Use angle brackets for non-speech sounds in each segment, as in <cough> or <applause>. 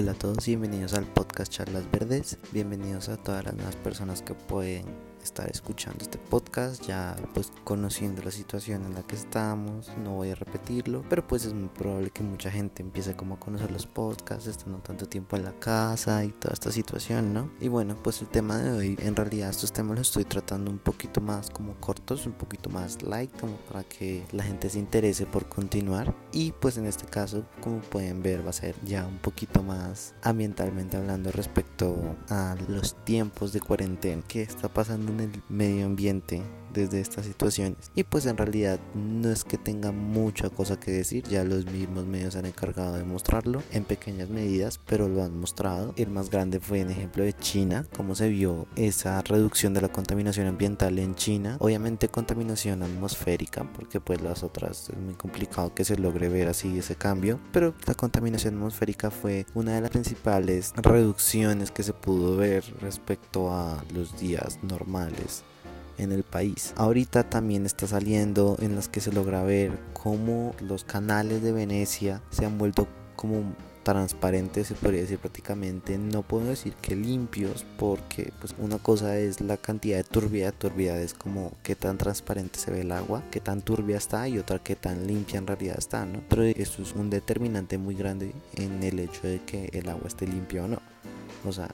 Hola a todos y bienvenidos al podcast Charlas Verdes. Bienvenidos a todas las nuevas personas que pueden estar escuchando este podcast, ya pues conociendo la situación en la que estamos, no voy a repetirlo, pero pues es muy probable que mucha gente empiece como a conocer los podcasts, estando tanto tiempo en la casa y toda esta situación, ¿no? Y bueno, pues el tema de hoy, en realidad estos temas los estoy tratando un poquito más como cortos, un poquito más light, como para que la gente se interese por continuar. Y pues en este caso, como pueden ver, va a ser ya un poquito más ambientalmente hablando respecto a los tiempos de cuarentena que está pasando en el medio ambiente desde estas situaciones. Y pues en realidad no es que tenga mucha cosa que decir, ya los mismos medios han encargado de mostrarlo en pequeñas medidas, pero lo han mostrado. El más grande fue en ejemplo de China, cómo se vio esa reducción de la contaminación ambiental en China. Obviamente contaminación atmosférica, porque pues las otras es muy complicado que se logre ver así ese cambio, pero la contaminación atmosférica fue una de las principales reducciones que se pudo ver respecto a los días normales en el país. Ahorita también está saliendo en las que se logra ver cómo los canales de Venecia se han vuelto como transparentes se podría decir prácticamente. No puedo decir que limpios porque pues una cosa es la cantidad de turbidez turbidez es como qué tan transparente se ve el agua qué tan turbia está y otra qué tan limpia en realidad está no pero eso es un determinante muy grande en el hecho de que el agua esté limpia o no. O sea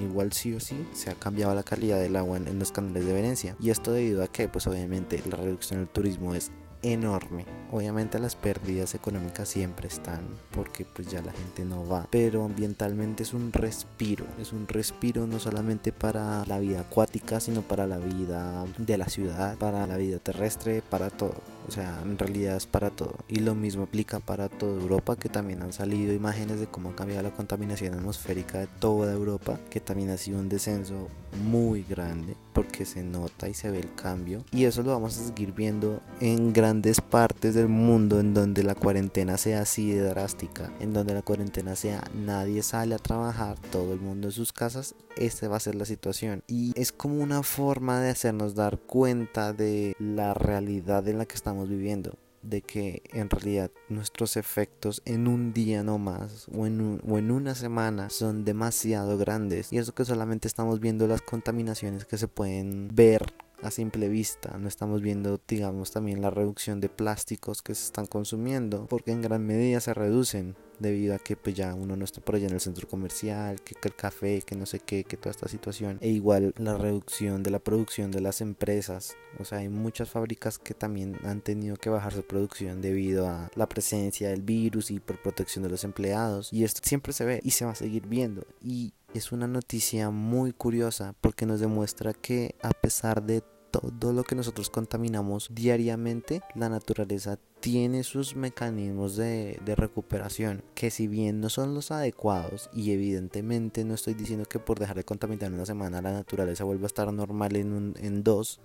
igual sí o sí se ha cambiado la calidad del agua en, los canales de Venecia. Y esto debido a que pues obviamente la reducción del turismo es enorme. Obviamente las pérdidas económicas siempre están porque pues ya la gente no va, pero ambientalmente es un respiro, es un respiro no solamente para la vida acuática, sino para la vida de la ciudad, para la vida terrestre, para todo. O sea, en realidad es para todo. Y lo mismo aplica para toda Europa, que también han salido imágenes de cómo ha cambiado la contaminación atmosférica de toda Europa, que también ha sido un descenso muy grande, porque se nota y se ve el cambio. Y eso lo vamos a seguir viendo en grandes partes del mundo, en donde la cuarentena sea así de drástica, en donde la cuarentena sea nadie sale a trabajar, todo el mundo en sus casas. Esta va a ser la situación. Y es como una forma de hacernos dar cuenta de la realidad en la que estamos viviendo de que en realidad nuestros efectos en un día no más o en, una semana son demasiado grandes. Y eso que solamente estamos viendo las contaminaciones que se pueden ver a simple vista. No estamos viendo, digamos, también la reducción de plásticos que se están consumiendo, porque en gran medida se reducen debido a que pues ya uno no está por allá en el centro comercial, que, el café, que no sé qué, que toda esta situación. E igual la reducción de la producción de las empresas. O sea, hay muchas fábricas que también han tenido que bajar su producción debido a la presencia del virus y por protección de los empleados. Y esto siempre se ve y se va a seguir viendo. Y es una noticia muy curiosa porque nos demuestra que a pesar de todo lo que nosotros contaminamos diariamente, la naturaleza tiene sus mecanismos de, recuperación que si bien no son los adecuados y evidentemente no estoy diciendo que por dejar de contaminar una semana la naturaleza vuelva a estar normal en, en dos,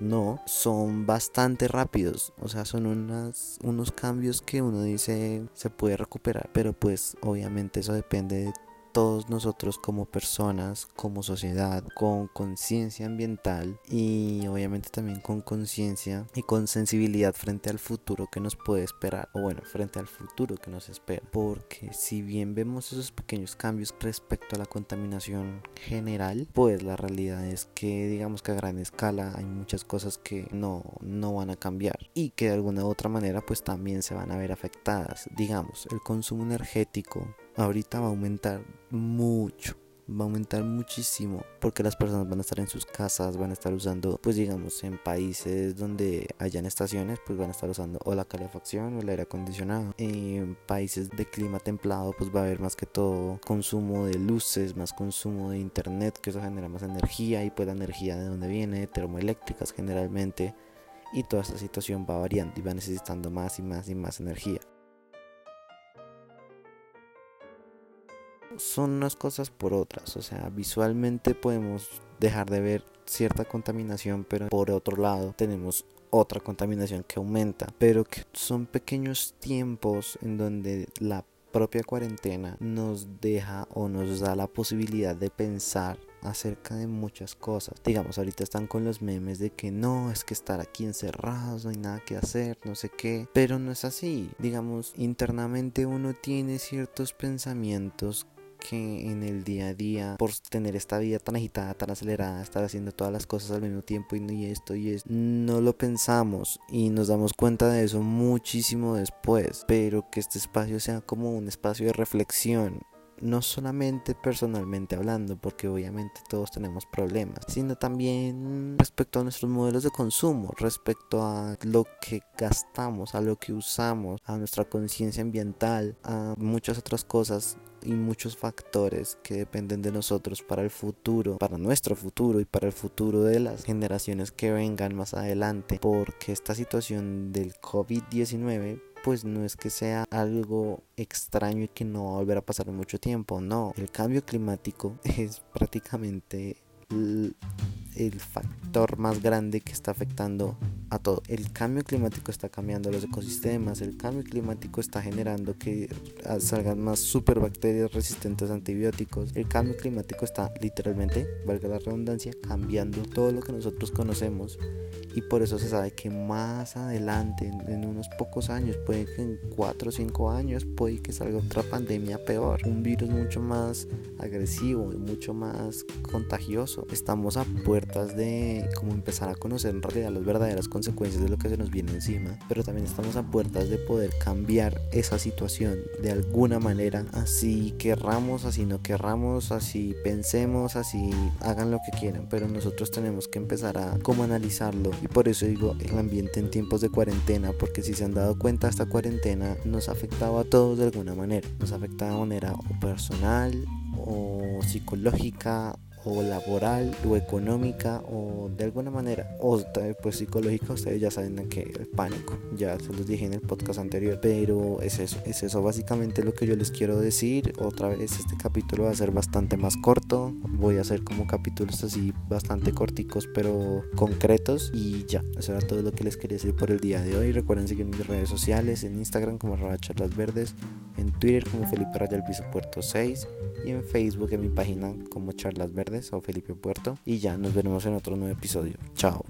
no, son bastante rápidos. O sea, son unas, unos cambios que uno dice se puede recuperar. Pero pues obviamente eso depende de todos nosotros como personas, como sociedad, con conciencia ambiental y obviamente también con conciencia y con sensibilidad frente al futuro que nos puede esperar, o bueno, frente al futuro que nos espera. Porque si bien vemos esos pequeños cambios respecto a la contaminación general, pues la realidad es que digamos que a gran escala hay muchas cosas que no, no van a cambiar y que de alguna u otra manera pues también se van a ver afectadas. Digamos, el consumo energético ahorita va a aumentar mucho va a aumentar muchísimo porque las personas van a estar en sus casas, van a estar usando, pues digamos, en países donde hayan estaciones, pues van a estar usando o la calefacción o el aire acondicionado. En países de clima templado, pues va a haber más que todo consumo de luces, más consumo de internet, que eso genera más energía y pues la energía de donde viene, termoeléctricas generalmente. Y toda esta situación va variando y va necesitando más y más y más energía. Son unas cosas por otras. O sea, visualmente podemos dejar de ver cierta contaminación, pero por otro lado tenemos otra contaminación que aumenta, pero que son pequeños tiempos en donde la propia cuarentena nos deja o nos da la posibilidad de pensar acerca de muchas cosas. Digamos, ahorita están con los memes de que no, es que estar aquí encerrados, no hay nada que hacer, no sé qué, pero no es así. Digamos, internamente uno tiene ciertos pensamientos que en el día a día, por tener esta vida tan agitada, tan acelerada, estar haciendo todas las cosas al mismo tiempo y, esto y esto, no lo pensamos y nos damos cuenta de eso muchísimo después, pero que este espacio sea como un espacio de reflexión no solamente personalmente hablando, porque obviamente todos tenemos problemas, sino también respecto a nuestros modelos de consumo, respecto a lo que gastamos, a lo que usamos, a nuestra conciencia ambiental, a muchas otras cosas y muchos factores que dependen de nosotros para el futuro, para nuestro futuro y para el futuro de las generaciones que vengan más adelante, porque esta situación del COVID-19 pues no es que sea algo extraño y que no va a volver a pasar mucho tiempo, no, el cambio climático <laughs> es prácticamente el, factor más grande que está afectando a todo. El cambio climático está cambiando los ecosistemas, el cambio climático está generando que salgan más superbacterias resistentes a antibióticos, el cambio climático está literalmente, valga la redundancia, cambiando todo lo que nosotros conocemos y por eso se sabe que más adelante, en, unos pocos años, puede que en 4 o 5 años, puede que salga otra pandemia peor, un virus mucho más agresivo y mucho más contagioso. Estamos a puertas de como empezar a conocer en realidad las verdaderas consecuencias de lo que se nos viene encima, pero también estamos a puertas de poder cambiar esa situación de alguna manera, así querramos, así no querramos, así pensemos, así hagan lo que quieran, pero nosotros tenemos que empezar a como analizarlo y por eso digo el ambiente en tiempos de cuarentena, porque si se han dado cuenta, esta cuarentena nos ha afectado a todos de alguna manera. Nos ha afectado de manera personal o psicológica o laboral o económica o de alguna manera o pues psicológica ustedes ya saben que el pánico ya se los dije en el podcast anterior pero es eso es eso básicamente lo que yo les quiero decir otra vez este capítulo va a ser bastante más corto voy a hacer como capítulos así bastante corticos pero concretos y ya eso era todo lo que les quería decir por el día de hoy recuerden seguirme en mis redes sociales en Instagram como arroba charlas verdes en Twitter como Felipe Raya Piso Puerto 6 y en Facebook en mi página como charlas verdes o Felipe Puerto. Y ya nos veremos en otro nuevo episodio. Chao.